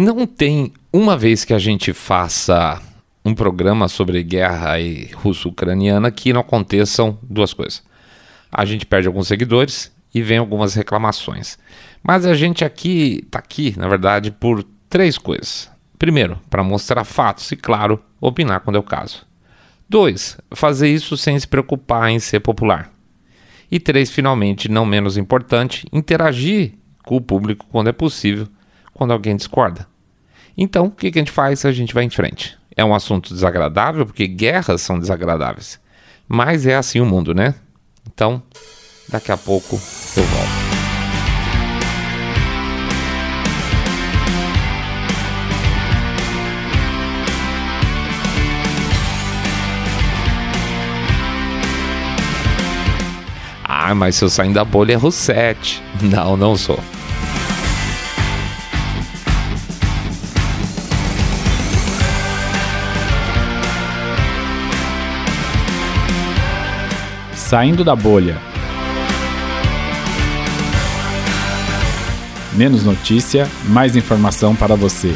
Não tem uma vez que a gente faça um programa sobre guerra russo-ucraniana que não aconteçam duas coisas. A gente perde alguns seguidores e vem algumas reclamações. Mas a gente aqui está aqui, na verdade, por três coisas. Primeiro, para mostrar fatos e, claro, opinar quando é o caso. Dois, fazer isso sem se preocupar em ser popular. E três, finalmente, não menos importante, interagir com o público quando é possível quando alguém discorda. Então, o que, a gente faz? A gente vai em frente. É um assunto desagradável, porque guerras são desagradáveis. Mas é assim o mundo, né? Então, daqui a pouco eu volto. Ah, mas se eu sair da bolha é Rosette. Não, não sou. Saindo da bolha. Menos notícia, mais informação para você.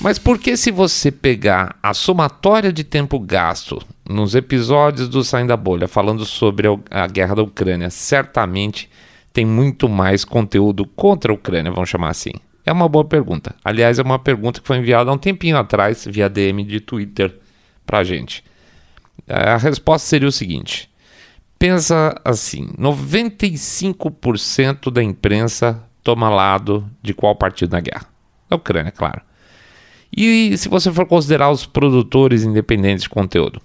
Mas por que se você pegar a somatória de tempo gasto nos episódios do Saindo da Bolha falando sobre a guerra da Ucrânia, certamente tem muito mais conteúdo contra a Ucrânia, vamos chamar assim? É uma boa pergunta. Aliás, é uma pergunta que foi enviada há um tempinho atrás via DM de Twitter para gente. É, a resposta seria o seguinte: pensa assim, 95% da imprensa toma lado de qual partido na guerra? Da Ucrânia, claro. E se você for considerar os produtores independentes de conteúdo?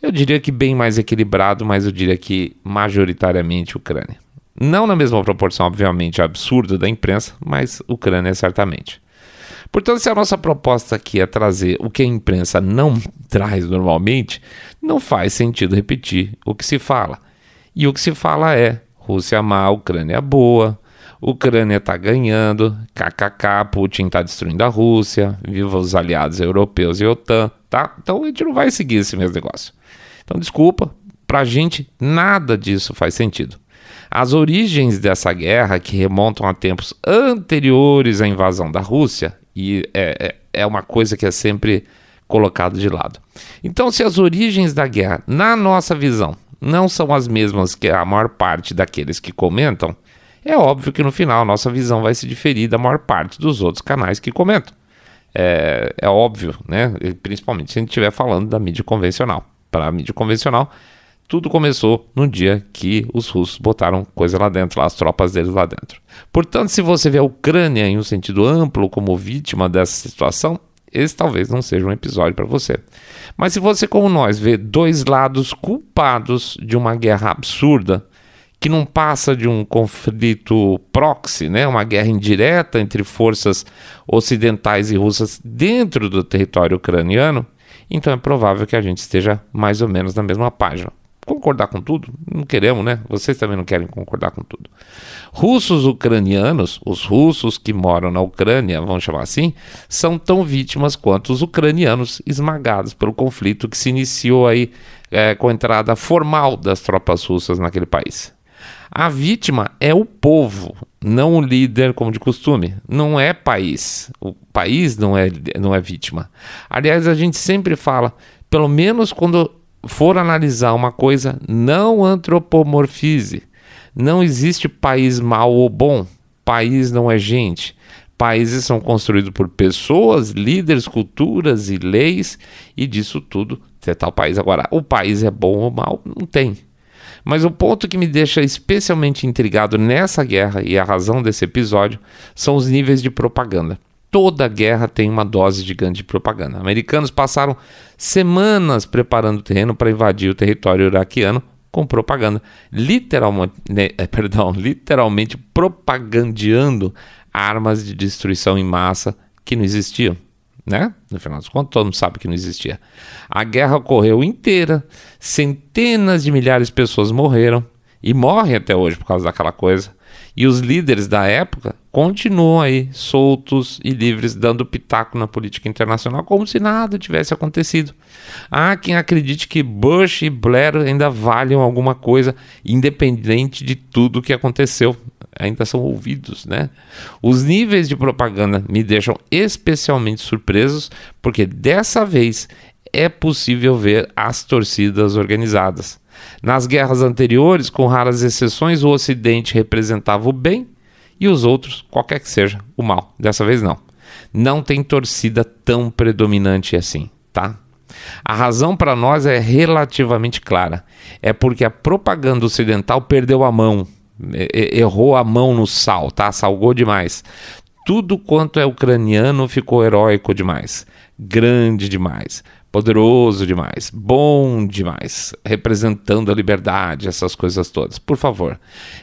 Eu diria que bem mais equilibrado, mas eu diria que majoritariamente Ucrânia. Não na mesma proporção, obviamente, absurda da imprensa, mas Ucrânia certamente. Portanto, se a nossa proposta aqui é trazer o que a imprensa não traz normalmente, não faz sentido repetir o que se fala. E o que se fala é: Rússia má, Ucrânia boa, Ucrânia está ganhando, kkk, Putin está destruindo a Rússia, viva os aliados europeus e OTAN, tá? Então a gente não vai seguir esse mesmo negócio. Então, desculpa, para a gente nada disso faz sentido. As origens dessa guerra, que remontam a tempos anteriores à invasão da Rússia, e é, é, é uma coisa que é sempre colocado de lado. Então, se as origens da guerra, na nossa visão, não são as mesmas que a maior parte daqueles que comentam, é óbvio que no final a nossa visão vai se diferir da maior parte dos outros canais que comentam. É, é óbvio, né? Principalmente se a gente estiver falando da mídia convencional. Para a mídia convencional, tudo começou no dia que os russos botaram coisa lá dentro, lá, as tropas deles lá dentro. Portanto, se você vê a Ucrânia em um sentido amplo como vítima dessa situação, esse talvez não seja um episódio para você. Mas se você, como nós, vê dois lados culpados de uma guerra absurda, que não passa de um conflito proxy, né, uma guerra indireta entre forças ocidentais e russas dentro do território ucraniano, então é provável que a gente esteja mais ou menos na mesma página concordar com tudo? Não queremos, né? Vocês também não querem concordar com tudo. Russos ucranianos, os russos que moram na Ucrânia, vamos chamar assim, são tão vítimas quanto os ucranianos esmagados pelo conflito que se iniciou aí é, com a entrada formal das tropas russas naquele país. A vítima é o povo, não o líder, como de costume. Não é país. O país não é, não é vítima. Aliás, a gente sempre fala, pelo menos quando for analisar uma coisa, não antropomorfize. Não existe país mal ou bom. País não é gente. Países são construídos por pessoas, líderes, culturas e leis, e disso tudo é tal país. Agora, o país é bom ou mal? Não tem. Mas o ponto que me deixa especialmente intrigado nessa guerra e a razão desse episódio são os níveis de propaganda toda guerra tem uma dose gigante de propaganda. Americanos passaram semanas preparando o terreno para invadir o território iraquiano com propaganda, literalmente, né, é, perdão, literalmente propagandeando armas de destruição em massa que não existiam, né? No final dos contos, todo mundo sabe que não existia. A guerra ocorreu inteira, centenas de milhares de pessoas morreram e morrem até hoje por causa daquela coisa. E os líderes da época continuam aí soltos e livres, dando pitaco na política internacional, como se nada tivesse acontecido. Há quem acredite que Bush e Blair ainda valham alguma coisa, independente de tudo que aconteceu. ainda são ouvidos, né? Os níveis de propaganda me deixam especialmente surpresos, porque dessa vez é possível ver as torcidas organizadas. Nas guerras anteriores, com raras exceções, o Ocidente representava o bem e os outros, qualquer que seja, o mal. Dessa vez não. Não tem torcida tão predominante assim, tá? A razão para nós é relativamente clara. É porque a propaganda ocidental perdeu a mão, errou a mão no sal, tá? Salgou demais. Tudo quanto é ucraniano ficou heróico demais, grande demais, poderoso demais, bom demais, representando a liberdade, essas coisas todas. Por favor.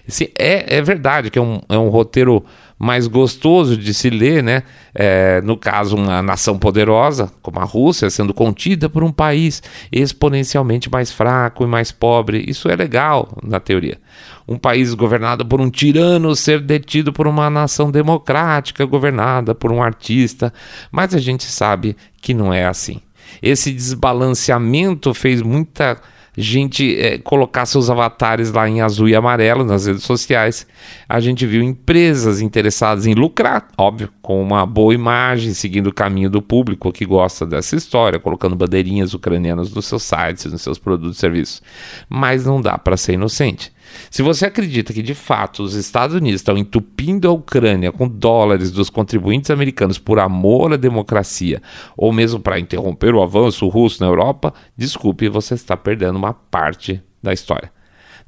Sim, é, é verdade que é um, é um roteiro mais gostoso de se ler, né? É, no caso, uma nação poderosa, como a Rússia, sendo contida por um país exponencialmente mais fraco e mais pobre. Isso é legal na teoria. Um país governado por um tirano ser detido por uma nação democrática governada por um artista. Mas a gente sabe que não é assim. Esse desbalanceamento fez muita gente é, colocar seus avatares lá em azul e amarelo nas redes sociais. A gente viu empresas interessadas em lucrar, óbvio, com uma boa imagem, seguindo o caminho do público que gosta dessa história, colocando bandeirinhas ucranianas nos seus sites, nos seus produtos e serviços. Mas não dá para ser inocente. Se você acredita que de fato os Estados Unidos estão entupindo a Ucrânia com dólares dos contribuintes americanos por amor à democracia, ou mesmo para interromper o avanço russo na Europa, desculpe, você está perdendo uma parte da história.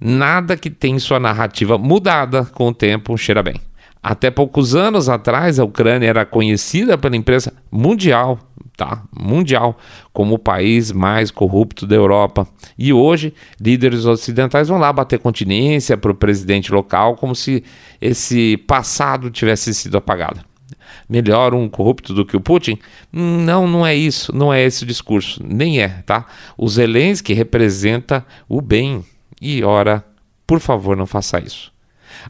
Nada que tem sua narrativa mudada com o tempo cheira bem. Até poucos anos atrás, a Ucrânia era conhecida pela imprensa mundial tá? mundial como o país mais corrupto da Europa. E hoje, líderes ocidentais vão lá bater continência para o presidente local como se esse passado tivesse sido apagado. Melhor um corrupto do que o Putin? Não, não é isso, não é esse o discurso, nem é, tá? O Zelensky representa o bem. E ora, por favor, não faça isso.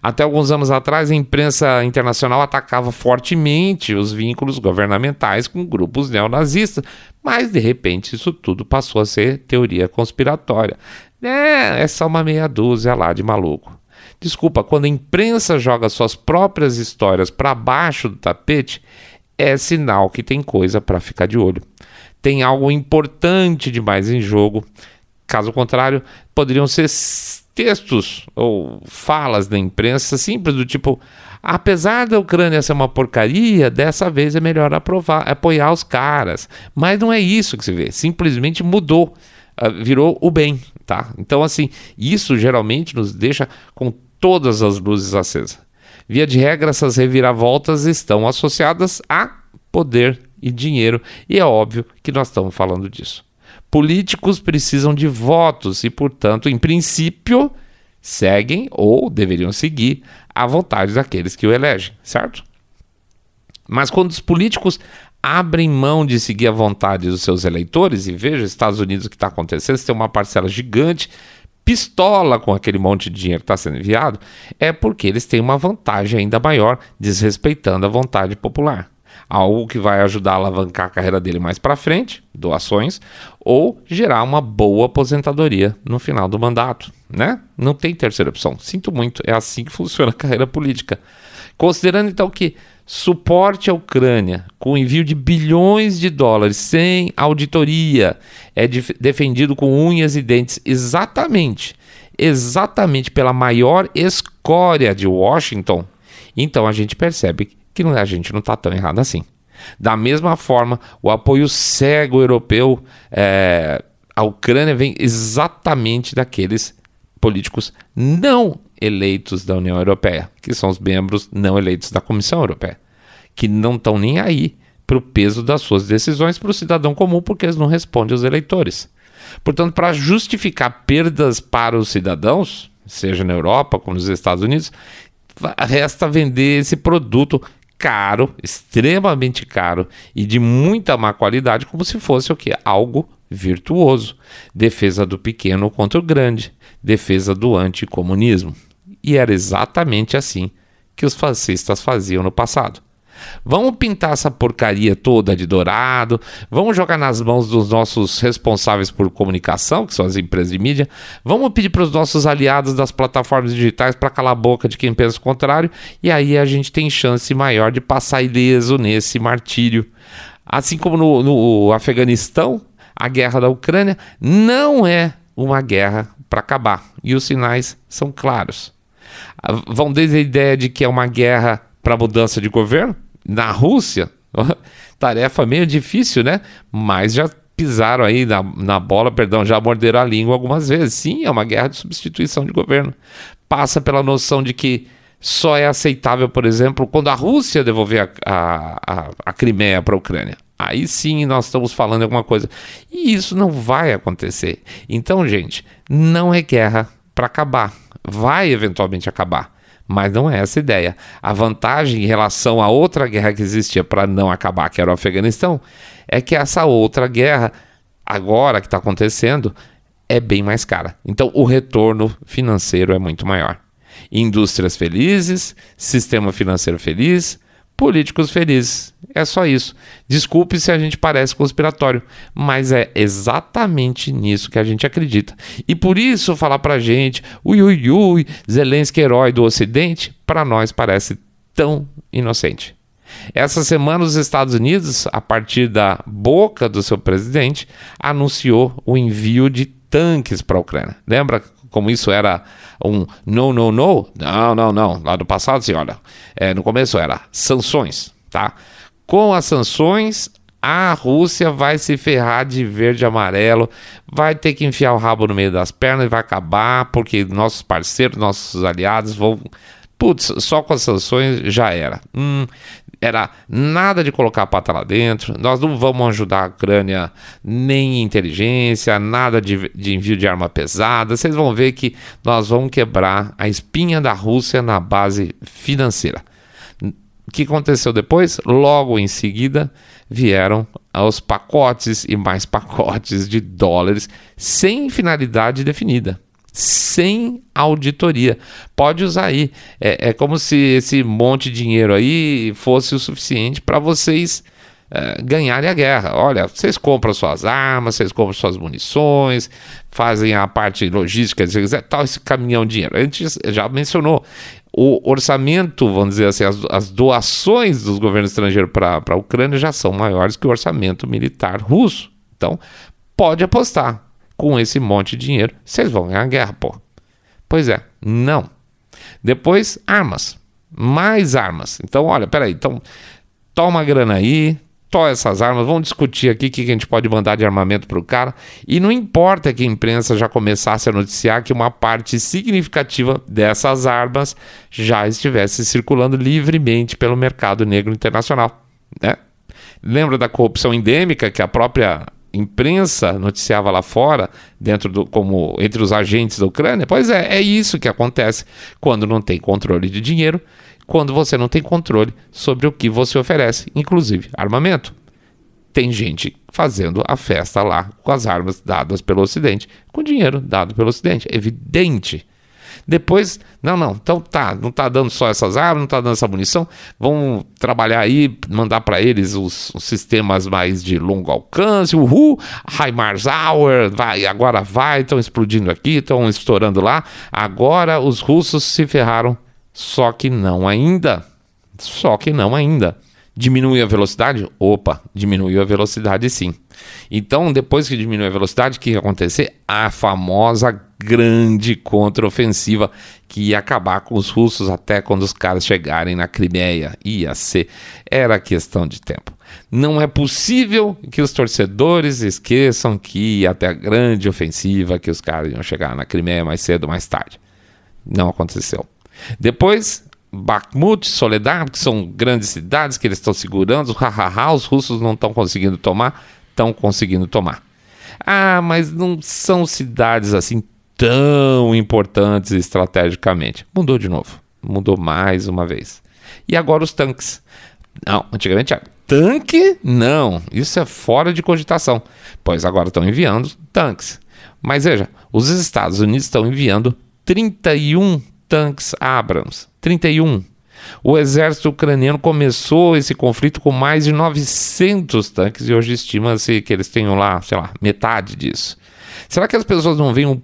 Até alguns anos atrás, a imprensa internacional atacava fortemente os vínculos governamentais com grupos neonazistas, mas de repente isso tudo passou a ser teoria conspiratória. É, é só uma meia dúzia lá de maluco. Desculpa, quando a imprensa joga suas próprias histórias para baixo do tapete, é sinal que tem coisa para ficar de olho. Tem algo importante demais em jogo. Caso contrário, poderiam ser textos ou falas da imprensa simples do tipo apesar da Ucrânia ser uma porcaria, dessa vez é melhor aprovar, apoiar os caras. Mas não é isso que se vê, simplesmente mudou, ah, virou o bem, tá? Então assim, isso geralmente nos deixa com todas as luzes acesas. Via de regra, essas reviravoltas estão associadas a poder e dinheiro, e é óbvio que nós estamos falando disso. Políticos precisam de votos e, portanto, em princípio, seguem ou deveriam seguir a vontade daqueles que o elegem, certo? Mas quando os políticos abrem mão de seguir a vontade dos seus eleitores, e veja, Estados Unidos o que está acontecendo, você tem uma parcela gigante, pistola com aquele monte de dinheiro que está sendo enviado, é porque eles têm uma vantagem ainda maior, desrespeitando a vontade popular algo que vai ajudar a alavancar a carreira dele mais para frente, doações, ou gerar uma boa aposentadoria no final do mandato, né? Não tem terceira opção. Sinto muito, é assim que funciona a carreira política. Considerando então que suporte à Ucrânia com envio de bilhões de dólares sem auditoria é defendido com unhas e dentes exatamente, exatamente pela maior escória de Washington, então a gente percebe que a gente não está tão errado assim. Da mesma forma, o apoio cego europeu é, à Ucrânia vem exatamente daqueles políticos não eleitos da União Europeia, que são os membros não eleitos da Comissão Europeia, que não estão nem aí para o peso das suas decisões para o cidadão comum, porque eles não respondem aos eleitores. Portanto, para justificar perdas para os cidadãos, seja na Europa como nos Estados Unidos, resta vender esse produto caro, extremamente caro e de muita má qualidade, como se fosse o que? Algo virtuoso. Defesa do pequeno contra o grande, defesa do anticomunismo. E era exatamente assim que os fascistas faziam no passado. Vamos pintar essa porcaria toda de dourado, vamos jogar nas mãos dos nossos responsáveis por comunicação, que são as empresas de mídia, vamos pedir para os nossos aliados das plataformas digitais para calar a boca de quem pensa o contrário, e aí a gente tem chance maior de passar ileso nesse martírio. Assim como no, no Afeganistão, a guerra da Ucrânia não é uma guerra para acabar, e os sinais são claros. Vão desde a ideia de que é uma guerra para mudança de governo, na Rússia, tarefa meio difícil, né? Mas já pisaram aí na, na bola, perdão, já morderam a língua algumas vezes. Sim, é uma guerra de substituição de governo. Passa pela noção de que só é aceitável, por exemplo, quando a Rússia devolver a, a, a Crimeia para a Ucrânia. Aí sim nós estamos falando alguma coisa. E isso não vai acontecer. Então, gente, não é guerra para acabar. Vai eventualmente acabar. Mas não é essa a ideia. A vantagem em relação à outra guerra que existia para não acabar, que era o Afeganistão, é que essa outra guerra, agora que está acontecendo, é bem mais cara. Então o retorno financeiro é muito maior. Indústrias felizes, sistema financeiro feliz, políticos felizes. É só isso. Desculpe se a gente parece conspiratório, mas é exatamente nisso que a gente acredita. E por isso falar pra gente, ui ui ui, Zelensky herói do Ocidente, para nós parece tão inocente. Essa semana, os Estados Unidos, a partir da boca do seu presidente, anunciou o envio de tanques para a Ucrânia. Lembra como isso era um no, no, no? Não, não, não. Lá do passado, olha, é, no começo era sanções, tá? Com as sanções, a Rússia vai se ferrar de verde e amarelo, vai ter que enfiar o rabo no meio das pernas e vai acabar, porque nossos parceiros, nossos aliados vão. Putz, só com as sanções já era. Hum, era nada de colocar a pata lá dentro, nós não vamos ajudar a Ucrânia nem em inteligência, nada de, de envio de arma pesada. Vocês vão ver que nós vamos quebrar a espinha da Rússia na base financeira. Que aconteceu depois? Logo em seguida vieram os pacotes e mais pacotes de dólares sem finalidade definida sem auditoria. Pode usar aí. É, é como se esse monte de dinheiro aí fosse o suficiente para vocês é, ganharem a guerra. Olha, vocês compram suas armas, vocês compram suas munições, fazem a parte logística, tal, esse caminhão de dinheiro. A gente já mencionou. O orçamento, vamos dizer assim, as, as doações dos governos estrangeiros para a Ucrânia já são maiores que o orçamento militar russo. Então, pode apostar com esse monte de dinheiro, vocês vão ganhar a guerra, pô. Pois é, não. Depois, armas. Mais armas. Então, olha, peraí. Então, toma a grana aí, toma essas armas, vamos discutir aqui o que a gente pode mandar de armamento para o cara. E não importa que a imprensa já começasse a noticiar que uma parte significativa dessas armas já estivesse circulando livremente pelo mercado negro internacional. Né? Lembra da corrupção endêmica que a própria imprensa noticiava lá fora, dentro do como entre os agentes da Ucrânia. Pois é, é isso que acontece quando não tem controle de dinheiro, quando você não tem controle sobre o que você oferece, inclusive armamento. Tem gente fazendo a festa lá com as armas dadas pelo Ocidente, com dinheiro dado pelo Ocidente. É evidente depois, não, não, então tá, não tá dando só essas armas, não tá dando essa munição, vamos trabalhar aí, mandar para eles os, os, sistemas mais de longo alcance, uhul, HIMARS Hour, vai, agora vai, estão explodindo aqui, estão estourando lá. Agora os russos se ferraram, só que não ainda. Só que não ainda. Diminuiu a velocidade? Opa, diminuiu a velocidade sim. Então, depois que diminui a velocidade, o que ia acontecer? A famosa grande contraofensiva que ia acabar com os russos até quando os caras chegarem na Crimeia. Ia ser. Era questão de tempo. Não é possível que os torcedores esqueçam que ia até a grande ofensiva, que os caras iam chegar na Crimeia mais cedo ou mais tarde. Não aconteceu. Depois, Bakhmut, Soledar, que são grandes cidades que eles estão segurando, hahaha, os russos não estão conseguindo tomar, estão conseguindo tomar. Ah, mas não são cidades assim tão importantes estrategicamente. Mudou de novo, mudou mais uma vez. E agora os tanques. Não, antigamente era tanque? Não, isso é fora de cogitação, pois agora estão enviando tanques. Mas veja, os Estados Unidos estão enviando 31 tanques Abrams. 31. O exército ucraniano começou esse conflito com mais de 900 tanques e hoje estima-se que eles tenham lá, sei lá, metade disso. Será que as pessoas não veem um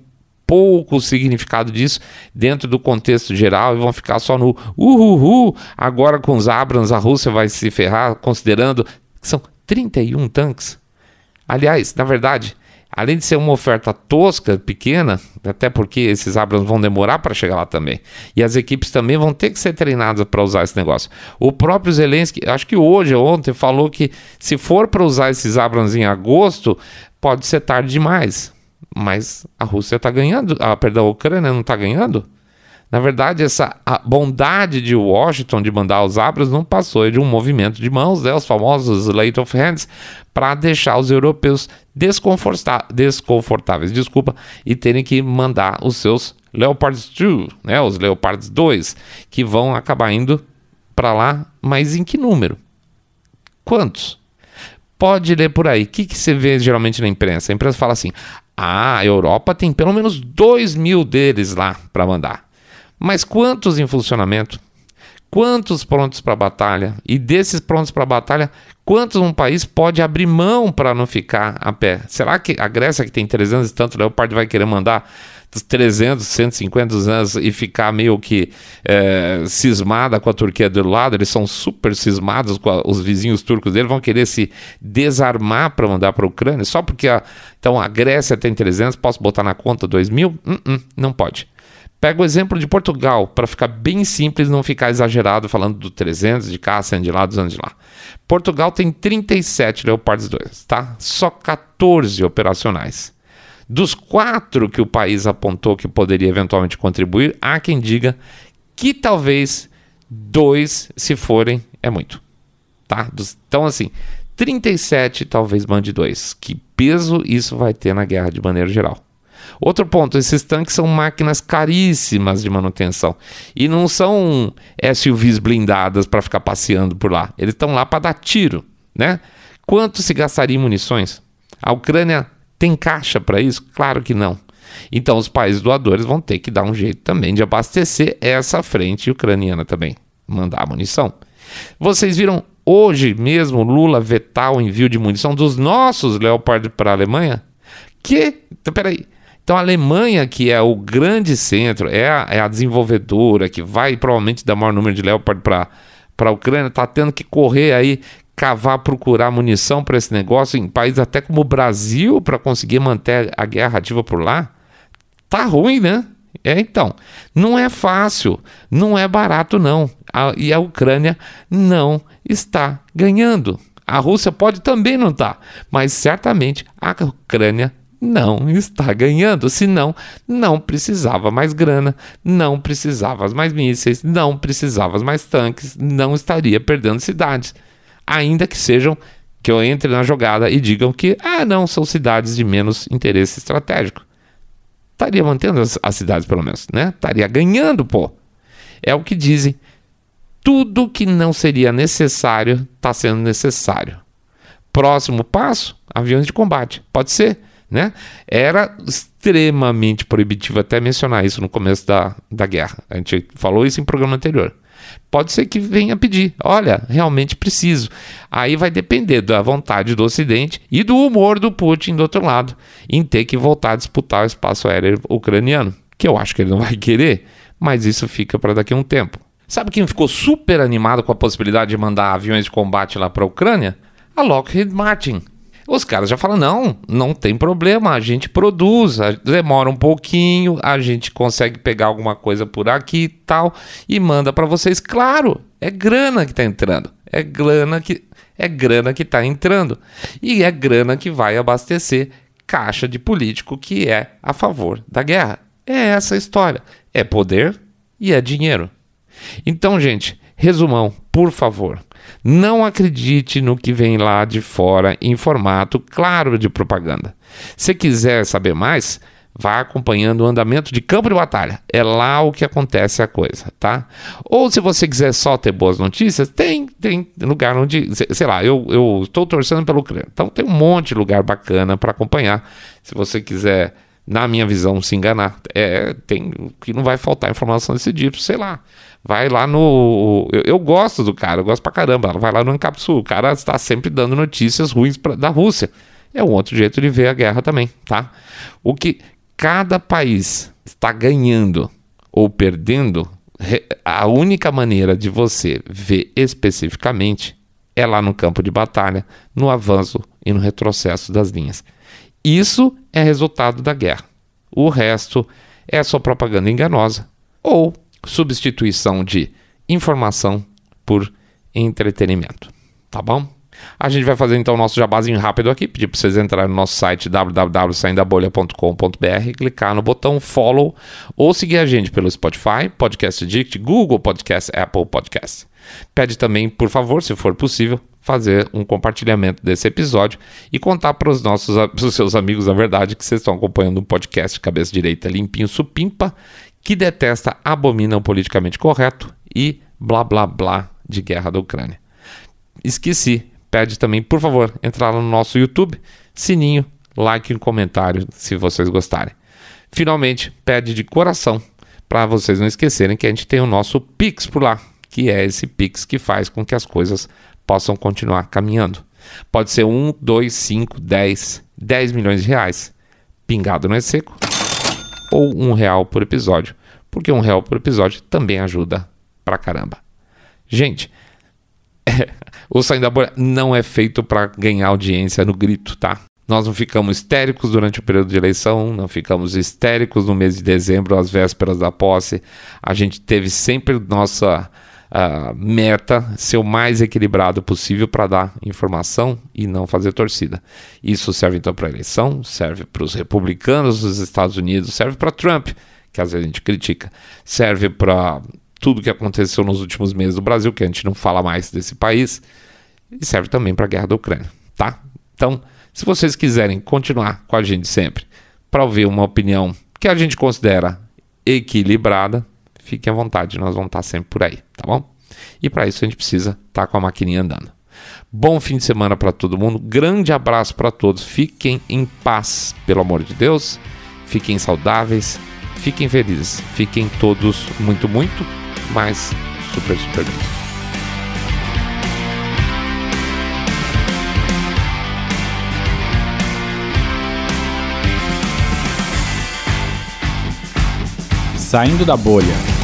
pouco o significado disso dentro do contexto geral e vão ficar só no uhuhu, agora com os Abrams a Rússia vai se ferrar, considerando que são 31 tanques? Aliás, na verdade, além de ser uma oferta tosca, pequena, até porque esses Abrams vão demorar para chegar lá também, e as equipes também vão ter que ser treinadas para usar esse negócio. O próprio Zelensky, acho que hoje ou ontem, falou que se for para usar esses Abrams em agosto, pode ser tarde demais. Mas a Rússia está ganhando, ah, perdão, a Ucrânia não está ganhando. Na verdade, essa bondade de Washington de mandar os Abrams não passou de um movimento de mãos, né, os famosos Late of Hands, para deixar os europeus desconfortáveis, desculpa, e terem que mandar os seus Leopards 2, né, os Leopards 2, que vão acabar indo para lá, mas em que número? Quantos? Pode ler por aí. O que, que você vê geralmente na imprensa? A imprensa fala assim: ah, a Europa tem pelo menos 2 mil deles lá para mandar. Mas quantos em funcionamento? Quantos prontos para batalha? E desses prontos para batalha, quantos um país pode abrir mão para não ficar a pé? Será que a Grécia, que tem 300 e tanto Leopard, vai querer mandar 300, 150 anos e ficar meio que é, cismada com a Turquia do lado? Eles são super cismados com a, os vizinhos turcos dele, vão querer se desarmar para mandar para a Ucrânia só porque a, então a Grécia tem 300, posso botar na conta 2 mil? Uh -uh, não pode. Pega o exemplo de Portugal, para ficar bem simples, não ficar exagerado falando do 300 de cá, 100 de lá, 200 de lá. Portugal tem 37 Leopards 2, tá? Só 14 operacionais. Dos quatro que o país apontou que poderia eventualmente contribuir, há quem diga que talvez dois, se forem, é muito. Tá? Então, assim, 37 talvez mande dois. Que peso isso vai ter na guerra de maneira geral? Outro ponto, esses tanques são máquinas caríssimas de manutenção e não são SUVs blindadas para ficar passeando por lá. Eles estão lá para dar tiro, né? Quanto se gastaria em munições? A Ucrânia tem caixa para isso? Claro que não. Então os países doadores vão ter que dar um jeito também de abastecer essa frente ucraniana também, mandar munição. Vocês viram hoje mesmo Lula vetar o envio de munição dos nossos Leopard para a Alemanha? Que? Então, peraí. Então a Alemanha, que é o grande centro, é a, é a desenvolvedora, que vai provavelmente dar maior número de Leopard para a Ucrânia, está tendo que correr aí, cavar, procurar munição para esse negócio em países até como o Brasil para conseguir manter a guerra ativa por lá. Tá ruim, né? É, então, não é fácil, não é barato não. A, e a Ucrânia não está ganhando. A Rússia pode também não estar, tá, mas certamente a Ucrânia não está ganhando, senão não precisava mais grana, não precisava mais mísseis, não precisava mais tanques, não estaria perdendo cidades. Ainda que sejam que eu entre na jogada e digam que, ah, não, são cidades de menos interesse estratégico. Estaria mantendo as, as cidades, pelo menos, né? Estaria ganhando, pô. É o que dizem. Tudo que não seria necessário está sendo necessário. Próximo passo: aviões de combate. Pode ser né? Era extremamente proibitivo até mencionar isso no começo da, da guerra. A gente falou isso em programa anterior. Pode ser que venha pedir, olha, realmente preciso. Aí vai depender da vontade do Ocidente e do humor do Putin do outro lado, em ter que voltar a disputar o espaço aéreo ucraniano, que eu acho que ele não vai querer, mas isso fica para daqui a um tempo. Sabe quem ficou super animado com a possibilidade de mandar aviões de combate lá para a Ucrânia? A Lockheed Martin. Os caras já falam: não, não tem problema, a gente produz, demora um pouquinho, a gente consegue pegar alguma coisa por aqui e tal, e manda para vocês. Claro, é grana que está entrando, é grana que é grana que está entrando e é grana que vai abastecer caixa de político que é a favor da guerra. É essa a história, é poder e é dinheiro. Então, gente, resumão, por favor. Não acredite no que vem lá de fora em formato claro de propaganda. Se quiser saber mais, vá acompanhando o andamento de campo de batalha. É lá o que acontece a coisa, tá? Ou se você quiser só ter boas notícias, tem, tem lugar onde, sei lá, eu, eu estou torcendo pelo Ucrânia. Então tem um monte de lugar bacana para acompanhar. Se você quiser na minha visão, se enganar. É, tem que não vai faltar informação desse tipo, sei lá. Vai lá no. Eu, eu, gosto do cara, eu gosto pra caramba. Vai lá no Encapsul. O cara está sempre dando notícias ruins pra, da Rússia. É um outro jeito de ver a guerra também, tá? O que cada país está ganhando ou perdendo, a única maneira de você ver especificamente é lá no campo de batalha, no avanço e no retrocesso das linhas. Isso é resultado da guerra. O resto é só propaganda enganosa ou substituição de informação por entretenimento. Tá bom? A gente vai fazer então o nosso jabazinho rápido aqui, pedir para vocês entrarem no nosso site www.saindabolha.com.br, clicar no botão follow ou seguir a gente pelo Spotify, Podcast Addict, Google Podcast, Apple Podcast. Pede também, por favor, se for possível, fazer um compartilhamento desse episódio e contar para os nossos seus amigos a verdade que vocês estão acompanhando um podcast cabeça direita limpinho supimpa que detesta, abomina o politicamente correto e blá blá blá de guerra da Ucrânia. Esqueci, pede também, por favor, entrar no nosso YouTube, sininho, like e comentário se vocês gostarem. Finalmente, pede de coração para vocês não esquecerem que a gente tem o nosso Pix por lá, que é esse Pix que faz com que as coisas possam continuar caminhando. Pode ser 1, 2, 5, 10, 10 milhões de reais. Pingado não é seco ou um real por episódio, porque um real por episódio também ajuda pra caramba. Gente, o Saindo da Bolha não é feito para ganhar audiência no grito, tá? Nós não ficamos histéricos durante o período de eleição, não ficamos histéricos no mês de dezembro, às vésperas da posse. A gente teve sempre nossa uh, meta ser o mais equilibrado possível para dar informação e não fazer torcida. Isso serve então para a eleição, serve para os republicanos dos Estados Unidos, serve para Trump, que às vezes a gente critica, serve para tudo que aconteceu nos últimos meses do Brasil, que a gente não fala mais desse país, e serve também para a guerra da Ucrânia, tá? Então, se vocês quiserem continuar com a gente sempre para ouvir uma opinião que a gente considera equilibrada, fiquem à vontade, nós vamos estar sempre por aí, tá bom? E para isso a gente precisa estar tá com a maquininha andando. Bom fim de semana para todo mundo, grande abraço para todos, fiquem em paz, pelo amor de Deus, fiquem saudáveis, fiquem felizes, fiquem todos muito, muito, mas super, super bem. Saindo da bolha.